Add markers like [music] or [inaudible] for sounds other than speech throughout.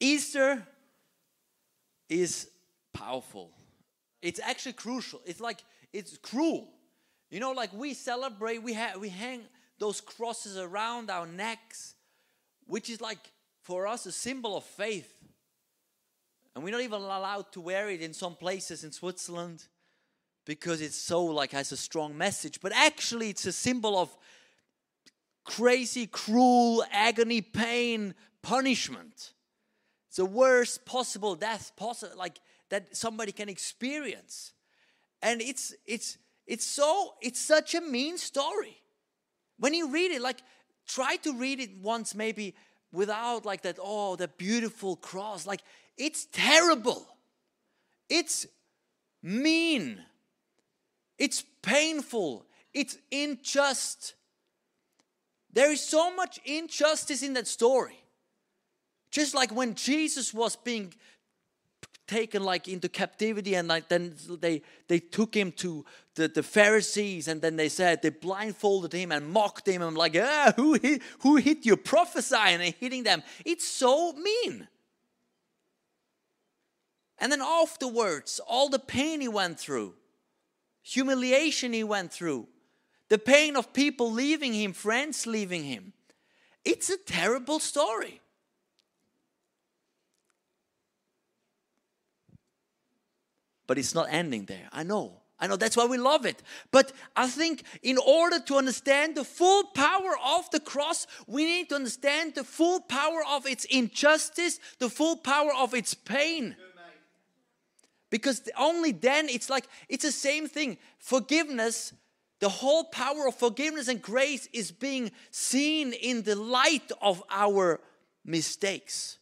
Easter is powerful. It's actually crucial. It's like it's cruel. You know, like we celebrate, we have we hang those crosses around our necks, which is like for us a symbol of faith. And we're not even allowed to wear it in some places in Switzerland because it's so like has a strong message. But actually, it's a symbol of crazy, cruel agony, pain, punishment. It's the worst possible death possible, like that somebody can experience. And it's it's it's so it's such a mean story. When you read it, like try to read it once, maybe without like that, oh, the beautiful cross. Like it's terrible. It's mean. It's painful. It's unjust. There is so much injustice in that story. Just like when Jesus was being taken like into captivity and like then they they took him to the, the pharisees and then they said they blindfolded him and mocked him. And like ah, who hit, who hit you? Prophesying and hitting them. It's so mean. And then afterwards all the pain he went through humiliation he went through the pain of people leaving him friends leaving him it's a terrible story But it's not ending there. I know. I know that's why we love it. But I think in order to understand the full power of the cross, we need to understand the full power of its injustice, the full power of its pain. Because only then it's like, it's the same thing. Forgiveness, the whole power of forgiveness and grace is being seen in the light of our mistakes.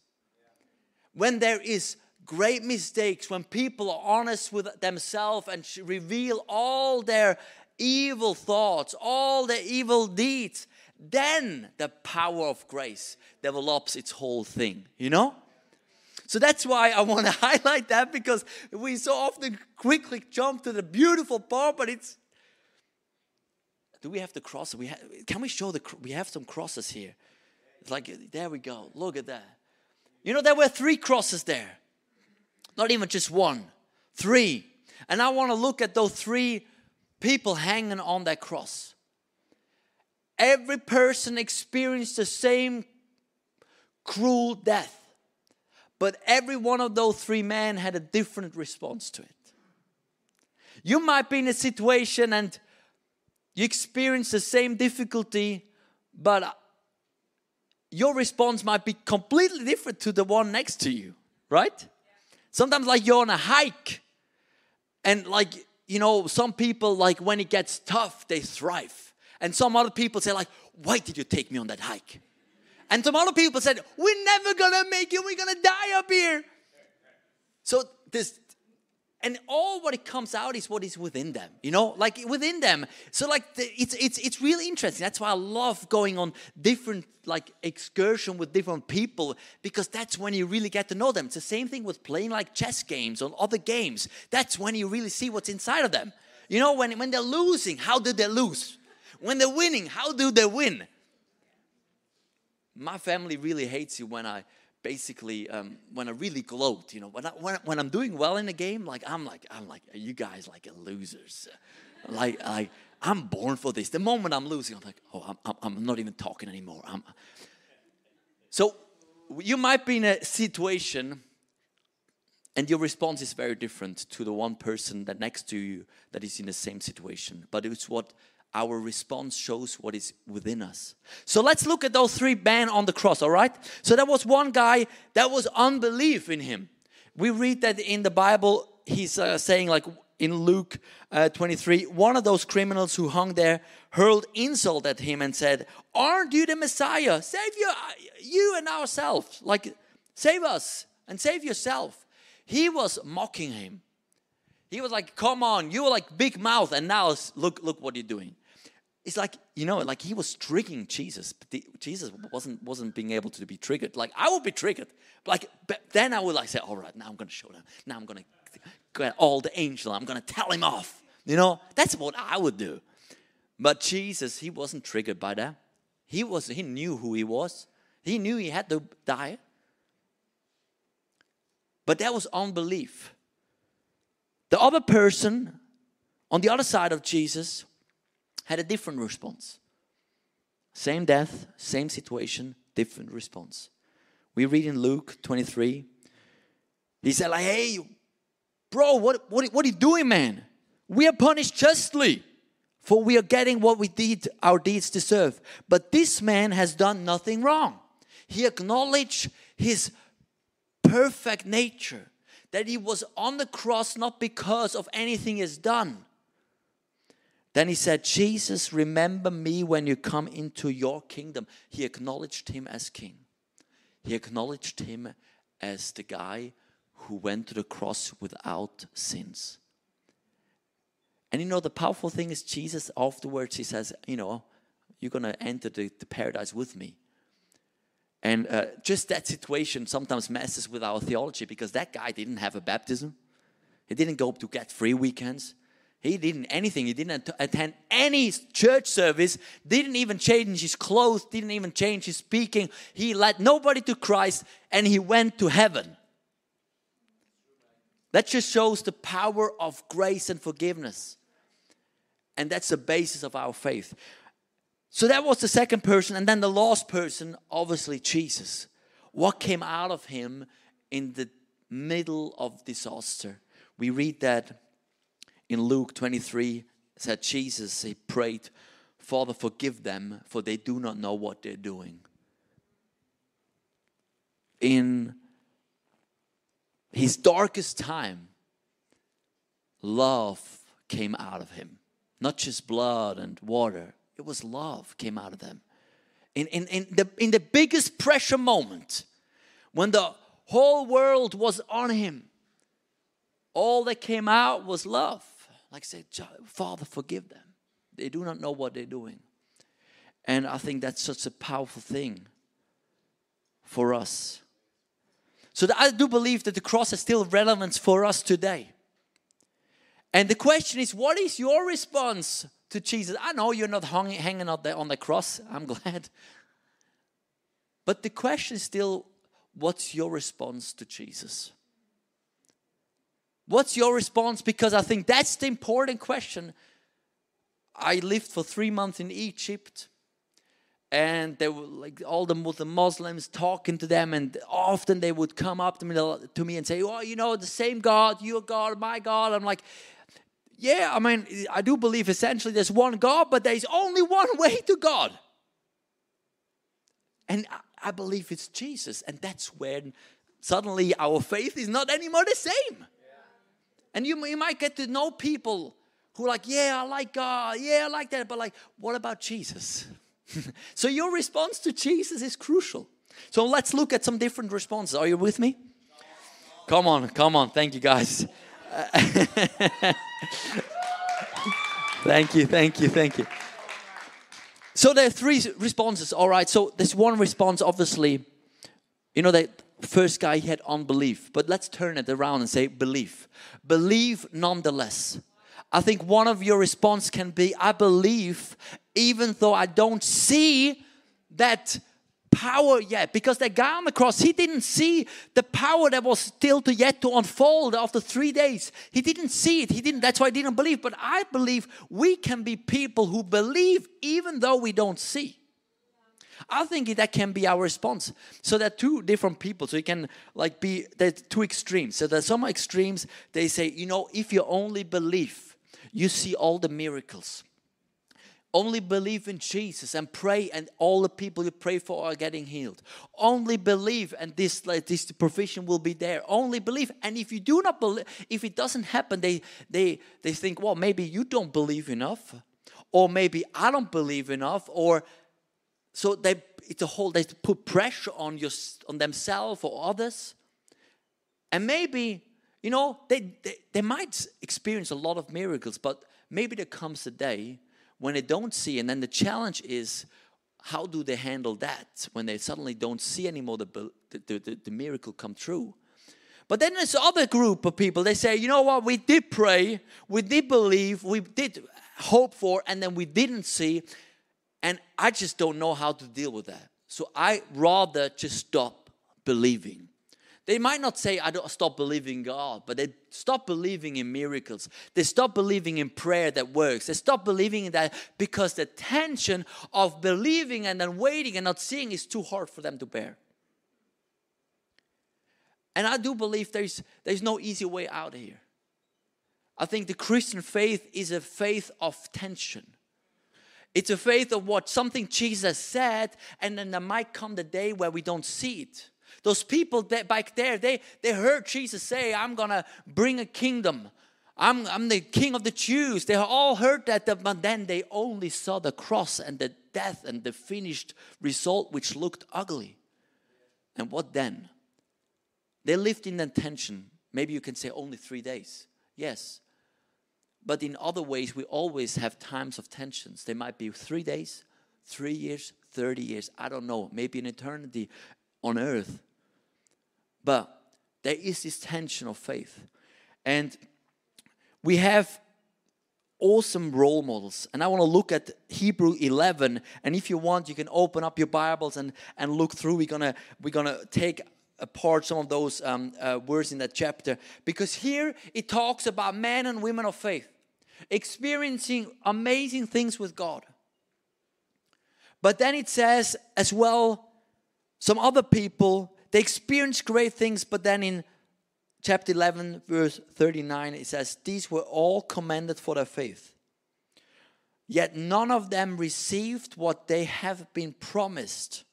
When there is great mistakes, when people are honest with themselves and reveal all their evil thoughts, all their evil deeds, then the power of grace develops its whole thing, you know? So that's why I want to [laughs] highlight that because we so often quickly jump to the beautiful part, but it's. Do we have the cross? We have, can we show the? We have some crosses here. It's like there we go. Look at that. You know there were three crosses there. Not even just one, three. And I want to look at those three people hanging on that cross. Every person experienced the same cruel death, but every one of those three men had a different response to it. You might be in a situation and you experience the same difficulty, but your response might be completely different to the one next to you, right? Sometimes, like you're on a hike, and like, you know, some people, like when it gets tough, they thrive. And some other people say, like, why did you take me on that hike? And some other people said, we're never gonna make it, we're gonna die up here. So this and all what it comes out is what is within them you know? Like within them. So like the, it's it's it's really interesting. That's why i love going on different like excursion with different people because that's when you really get to know them. It's the same thing with playing like chess games or other games. That's when you really see what's inside of them. You know when when they're losing how do they lose? When they're winning how do they win? My family really hates you when i basically um, when I really gloat, you know, when, I, when, when I'm doing well in a game, like I'm like I'm like you guys like losers, like like I'm born for this. The moment I'm losing, I'm like, oh, I'm, I'm not even talking anymore. I'm, so you might be in a situation and your response is very different to the one person that next to you that is in the same situation but it's what our response shows what is within us. So let's look at those three men on the cross, all right? So there was one guy that was unbelief in him. We read that in the Bible, he's uh, saying, like in Luke uh, 23, one of those criminals who hung there hurled insult at him and said, Aren't you the Messiah? Save you, you and ourselves. Like, save us and save yourself. He was mocking him. He was like, Come on, you were like big mouth, and now look, look what you're doing it's like you know like he was triggering jesus but the, jesus wasn't wasn't being able to be triggered. Like i would be triggered. Like but then i would like say all right now i'm gonna show them. Now i'm gonna get all the angel i'm gonna tell him off. You know that's what i would do. But jesus he wasn't triggered by that. He was he knew who he was. He knew he had to die. But that was unbelief. The other person on the other side of Jesus had a different response. Same death, same situation, different response. We read in Luke 23. He said, like, hey, bro, what, what, what are you doing, man? We are punished justly, for we are getting what we did, our deeds deserve. But this man has done nothing wrong. He acknowledged his perfect nature, that he was on the cross not because of anything he's done. Then he said, Jesus, remember me when you come into your kingdom. He acknowledged him as king. He acknowledged him as the guy who went to the cross without sins. And you know, the powerful thing is, Jesus afterwards, he says, You know, you're going to enter the, the, paradise with me. And uh, just that situation sometimes messes with our theology because that guy didn't have a baptism. He didn't go to get free weekends. He didn't anything. He didn't attend any church service, didn't even change his clothes, didn't even change his speaking. He led nobody to Christ and he went to heaven. That just shows the power of grace and forgiveness. And that's the basis of our faith. So that was the second person. And then the last person, obviously, Jesus. What came out of him in the middle of disaster? We read that in Luke 23 said Jesus, he prayed, Father, forgive them, for they do not know what they're doing. In his darkest time, love came out of him. Not just blood and water, it was love came out of them. In, in, in, the, in the biggest pressure moment, when the whole world was on him, all that came out was love. Like said, Father, forgive them. They do not know what they're doing. And I think that's such a powerful thing for us. So I do believe that the cross is still relevant for us today. And the question is, what is your response to Jesus? I know you're not hung, hanging out there on the cross. [laughs] I'm glad. But the question is still, what's your response to Jesus? What's your response? Because I think that's the important question. I lived for three months in Egypt, and they were like all the, Muslims talking to them, and often they would come up to me, to me and say, "Oh, you know, the same God, your God, my God." I'm like, "Yeah, I mean, I do believe essentially there's one God, but there's only one [laughs] way to God." And I believe it's Jesus, and that's when suddenly our faith is not anymore the same. And you, you might get to know people who like, yeah, I like God, yeah, I like that, but like, what about Jesus? [laughs] so your response to Jesus is crucial. So let's look at some different responses. Are you with me? Come on, come on. Thank you, guys. [laughs] thank you, thank you, thank you. So there are three responses. All right. So there's one response, obviously. You know that first guy had unbelief. But let's turn it around and say belief. Believe nonetheless. I think one of your response can be i believe even though i don't see that power yet. Because that guy on the cross he didn't see the power that was still to yet to unfold after three days. He didn't see it. He didn't that's why he didn't believe. But i believe we can be people who believe even though we don't see I think that can be our response. So there are two different people. So you can like be there's two extremes. So there's some extremes. They say, you know, if you only believe, you see all the miracles. Only believe in Jesus and pray, and all the people you pray for are getting healed. Only believe, and this like this provision will be there. Only believe, and if you do not believe, if it doesn't happen, they they they think, well, maybe you don't believe enough, or maybe I don't believe enough, or so they it's a whole they put pressure on your on themselves or others. And maybe you know they, they they might experience a lot of miracles but maybe there comes a day when they don't see and then the challenge is how do they handle that when they suddenly don't see anymore the, the, the, the miracle come true but then there's other group of people they say you know what? We did pray we did believe we did hope for and then we didn't see and I just don't know how to deal with that. So I rather just stop believing. They might not say, I don't stop believing God, but they stop believing in miracles. They stop believing in prayer that works. They stop believing in that because the tension of believing and then waiting and not seeing is too hard for them to bear. And I do believe there's, there's no easy way out of here. I think the Christian faith is a faith of tension. It's a faith of what something Jesus said, and then there might come the day where we don't see it. Those people that back there, they, they heard Jesus say, I'm gonna bring a kingdom. I'm, I'm the king of the Jews. They all heard that, but then they only saw the cross and the death and the finished result, which looked ugly. And what then? They lived in that tension. Maybe you can say only three days. Yes. But in other ways, we always have times of tensions. They might be three days, three years, 30 years, I don't know, maybe an eternity on earth. But there is this tension of faith. And we have awesome role models. And I want to look at Hebrew 11. And if you want, you can open up your Bibles and, and look through. We're going to we're gonna take apart some of those um, uh, words in that chapter because here it talks about men and women of faith experiencing amazing things with God. But then it says as well, some other people, they experience great things, but then in chapter 11, verse 39, it says, These were all commended for their faith. Yet none of them received what they have been promised,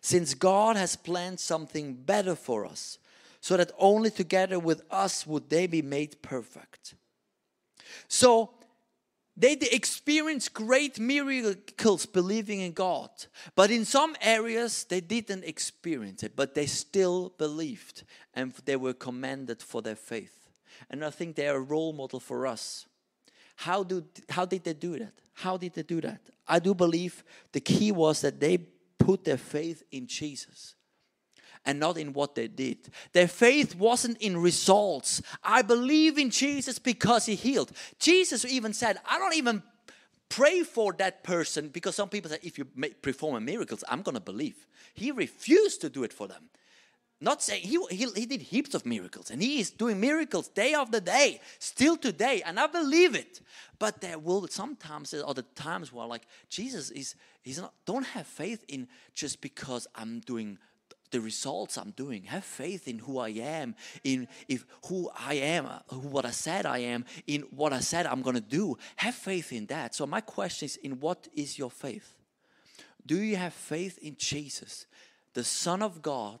since God has planned something better for us, so that only together with us would they be made perfect. So they experienced great miracles believing in God, but in some areas they didn't experience it, but they still believed and they were commended for their faith. And I think they are a role model for us. How, do, how did they do that? How did they do that? I do believe the key was that they put their faith in Jesus and not in what they did. Their faith wasn't in results. I believe in Jesus because he healed. Jesus even said, I don't even pray for that person because some people say, if you perform a miracles, I'm going to believe. He refused to do it for them. Not saying he, he, he did heaps of miracles and he is doing miracles day after day, still today, and I believe it. But there will sometimes there are the times where like Jesus is he's not don't have faith in just because I'm doing the results I'm doing. Have faith in who I am, in if who I am, uh, who what I said I am, in what I said I'm to do. Have faith in that. So my question is in what is your faith? Do you have faith in Jesus, the Son of God,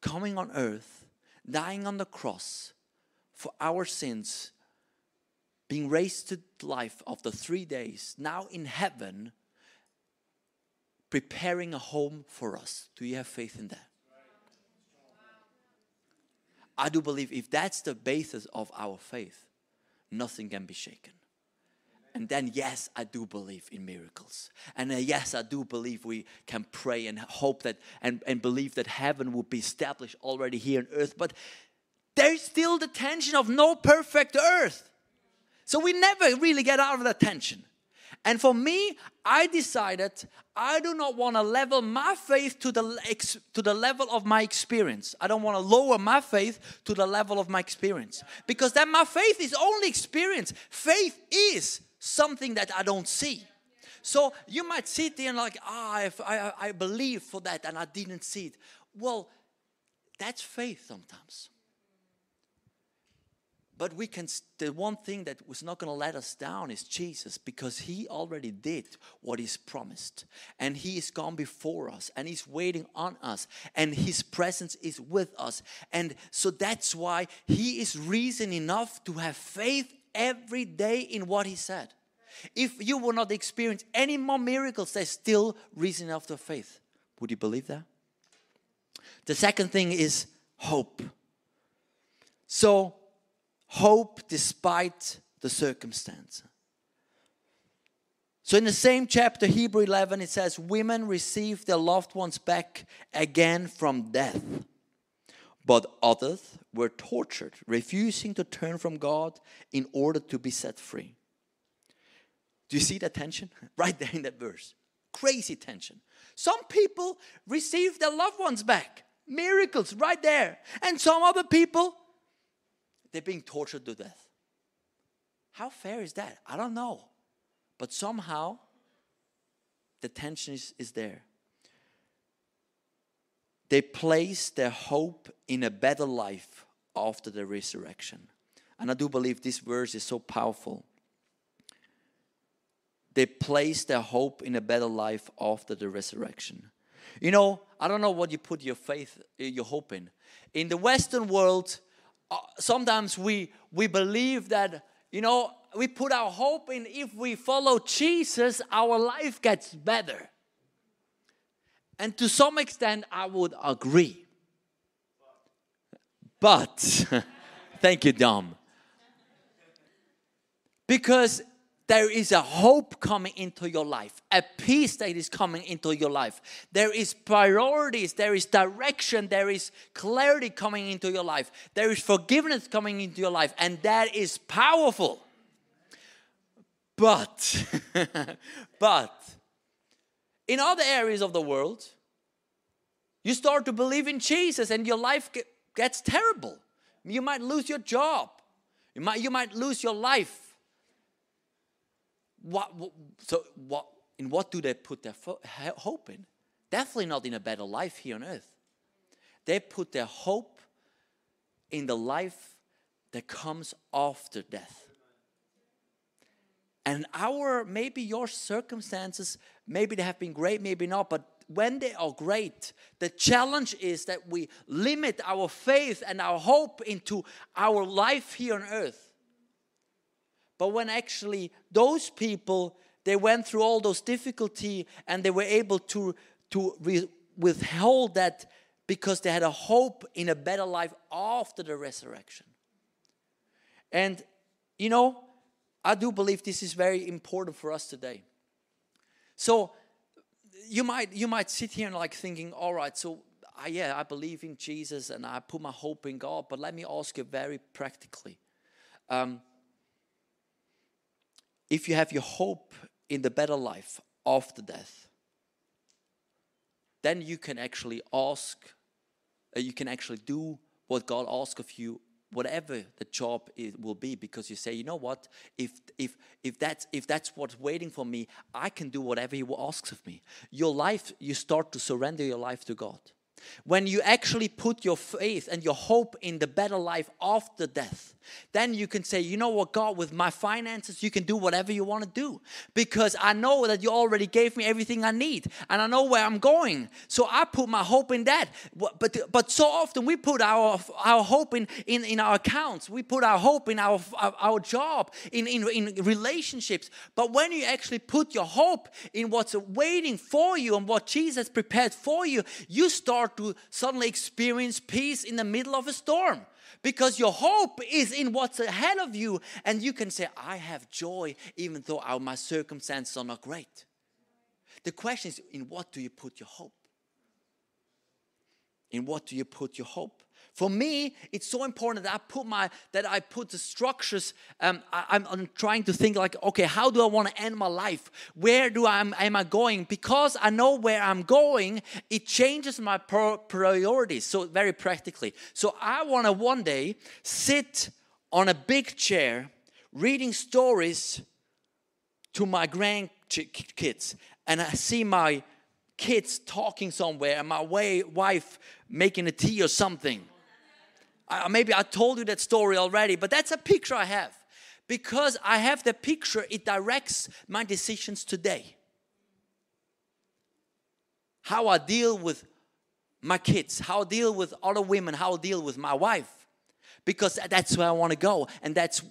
coming on earth, dying on the cross for our sins, being raised to life after 3 days, now in heaven, preparing a home for us. Do you have faith in that? I do believe if that's the basis of our faith, nothing can be shaken. And then, yes, I do believe in miracles. And uh, yes, I do believe we can pray and hope that and, and believe that heaven will be established already here on earth. But there's still the tension of no perfect earth. So we never really get out of that tension. And for me, I decided I do not want to level my faith to the, to the level of my experience. I don't want to lower my faith to the level of my experience. Because then my faith is only experience. Faith is something that I don't see. So you might sit there and like, ah, oh, I, I, I believe for that and I didn't see it. Well, that's faith sometimes. But we can, the one thing that was not going to let us down is Jesus because he already did what he's promised. And he is gone before us and he's waiting on us and his presence is with us. And so that's why he is reason enough to have faith every day in what he said. If you will not experience any more miracles, there's still reason enough to faith. Would you believe that? The second thing is hope. So, hope despite the circumstance. So, in the same chapter, Hebrew 11, it says, Women received their loved ones back again from death, but others were tortured, refusing to turn from God in order to be set free. Do you see that tension? [laughs] Right there in that verse. Crazy tension. Some people received their loved ones back, Miracles right there. And some other people, they're being tortured to death. How fair is that? I don't know. But somehow, the tension is, is there. They place their hope in a better life after the resurrection. And I do believe this verse is so powerful. They place their hope in a better life after the resurrection. You know, I don't know what you put your faith, your hope in. In the Western world, uh, sometimes we we believe that you know we put our hope in if we follow Jesus, our life gets better. And to some extent, I would agree. But, [laughs] thank you, Dom. Because there is a hope coming into your life, a peace that is coming into your life. There is priorities, there is direction, there is clarity coming into your life, there is forgiveness coming into your life, and that is powerful. But, [laughs] but, in other areas of the world, you start to believe in Jesus and your life gets terrible. You might lose your job. You might, you might lose your life. What, so what, in what do they put their hope in? Definitely not in a better life here on earth. They put their hope in the life that comes after death. And our, maybe your circumstances, maybe they have been great, maybe not, but when they are great, the challenge is that we limit our faith and our hope into our life here on earth. But when actually those people, they went through all those difficulty and they were able to, to withhold that because they had a hope in a better life after the resurrection. And, you know, I do believe this is very important for us today. So you might you might sit here and like thinking, all right, so I, yeah, I believe in Jesus and I put my hope in God. But let me ask you very practically. Um, if you have your hope in the better life after death, then you can actually ask, uh, you can actually do what God asks of you whatever the job it will be because you say you know what? If if if that's if that's what's waiting for me i can do whatever he asks of me. Your life you start to surrender your life to god when you actually put your faith and your hope in the better life after death, then you can say, you know what, God, with my finances, you can do whatever you want to do because I know that you already gave me everything I need and I know where I'm going. So I put my hope in that. But, but so often we put our, our hope in, in, in our accounts, we put our hope in our, our job, in, in, in relationships. But when you actually put your hope in what's waiting for you and what Jesus prepared for you, you start start to suddenly experience peace in the middle of a storm. Because your hope is in what's ahead of you and you can say i have joy even though my circumstances are not great. The question is in what do you put your hope? In what do you put your hope for me, it's so important that I put my that I put the structures. Um, I, am trying to think like, okay, how do I want to end my life? Where do I am I going? Because I know where I'm going, it changes my priorities. So very practically. So I want to one day sit on a big chair reading stories to my grandkids, and I see my kids talking somewhere and my way, wife making a tea or something uh, maybe I told you that story already, but that's a picture I have. Because I have the picture, it directs my decisions today. How I deal with my kids, how I deal with other women, how I deal with my wife. Because that's where I want to go, and that's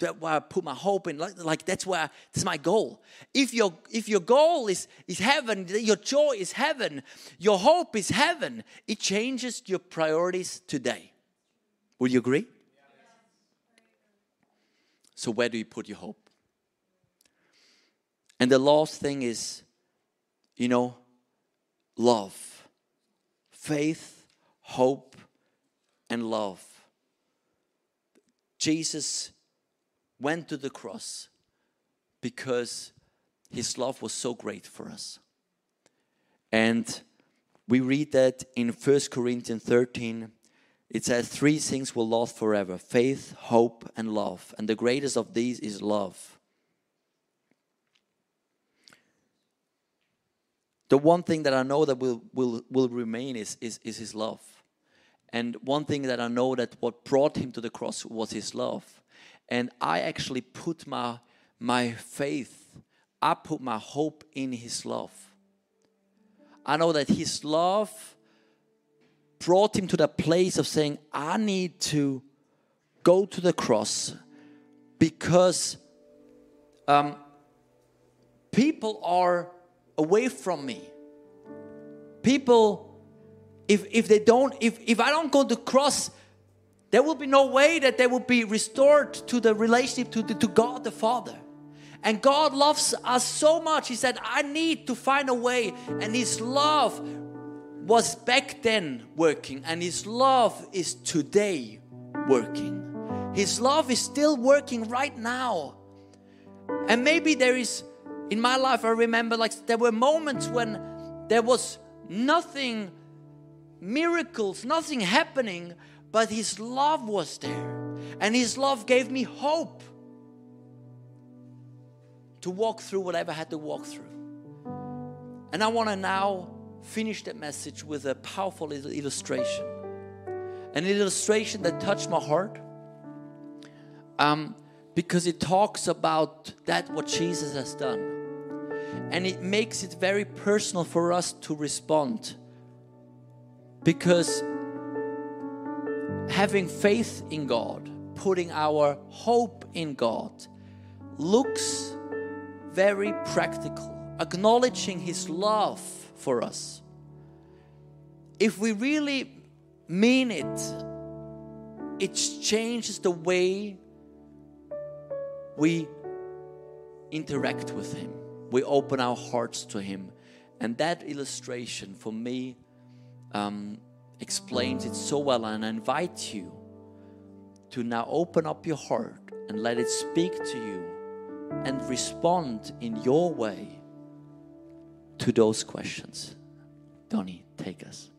that where I put my hope in. Like, like that's where that's my goal. If your if your goal is is heaven, your joy is heaven, your hope is heaven, it changes your priorities today. Would you agree? So, where do you put your hope? And the last thing is, you know, love. Faith, hope, and love. Jesus went to the cross because his love was so great for us. And We read that in 1 Corinthians 13. It says, Three things will last forever faith, hope, and love. And the greatest of these is love. The one thing that I know that will, will, will remain is, is, is his love. And one thing that I know that what brought him to the cross was his love. And I actually put my, my faith, I put my hope in his love. I know that his love brought him to the place of saying, I need to go to the cross because um, people are away from me. People, if, if they don't, if, if I don't go to the cross, there will be no way that they will be restored to the relationship to, the, to God the Father. And God loves us so much. He said, I need to find a way. And His love was back then working, and His love is today working. His love is still working right now. And maybe there is, in my life, I remember like there were moments when there was nothing, miracles, nothing happening, but His love was there. And His love gave me hope to walk through whatever I had to walk through. And I want to now finish that message with a powerful illustration. An illustration that touched my heart um, because it talks about that what Jesus has done. And it makes it very personal for us to respond. Because having faith in God, putting our hope in God, looks very practical, acknowledging His love for us. If we really mean it, it changes the way we interact with Him. We open our hearts to Him. And that illustration for me um, explains it so well. And I invite you to now open up your heart and let it speak to you and respond in your way to those questions. Donnie, take us.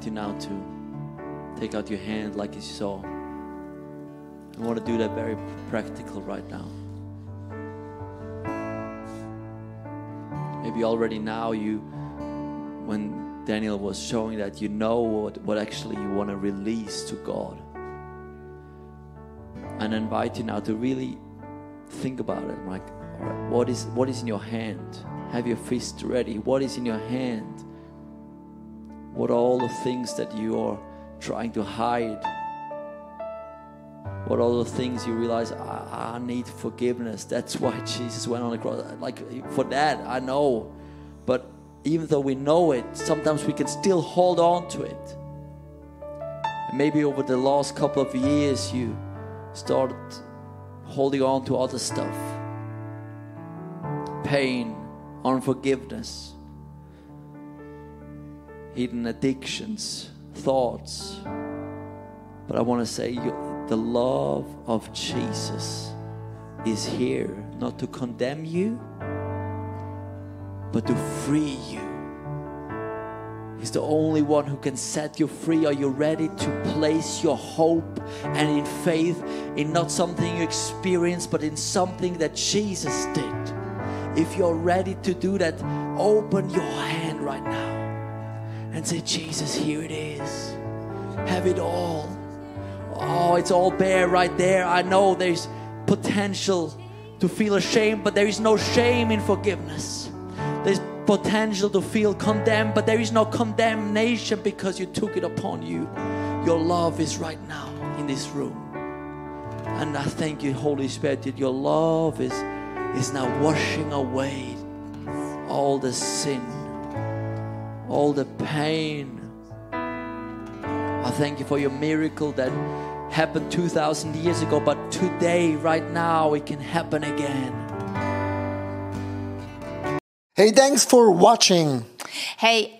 Invite you now to take out your hand like you saw. I want to do that very practical right now. Maybe already now you, when Daniel was showing that, you know what, what actually you want to release to God. And I invite you now to really think about it. Like, what is what is in your hand? Have your fist ready. What is in your hand? What are all the things that you are trying to hide? What are the things you realize I, I need forgiveness? That's why [laughs] Jesus went on the cross. Like for that, I know. But even though we know it, sometimes we can still hold on to it. Maybe over the last couple of years, you started holding on to other stuff pain, unforgiveness, hidden addictions, thoughts. But I want to say the love of Jesus is here not to condemn you, but to free you. He's the only one who can set you free. Are you ready to place your hope and in faith in not something you experience, but in something that Jesus did? If you're ready to do that, open your hand right now and say, Jesus, here it is. Have it all. Oh, it's all bare right there. I know there's potential to feel ashamed, but there is no shame in forgiveness. There's potential to feel condemned, but there is no condemnation because you took it upon you. Your love is right now in this room. And I thank you, Holy Spirit, that your love is, is now washing away all the sin, all the pain. I thank you for your miracle that happened 2,000 years ago, but today, right now, it can happen again. Hey, thanks for watching. Hey,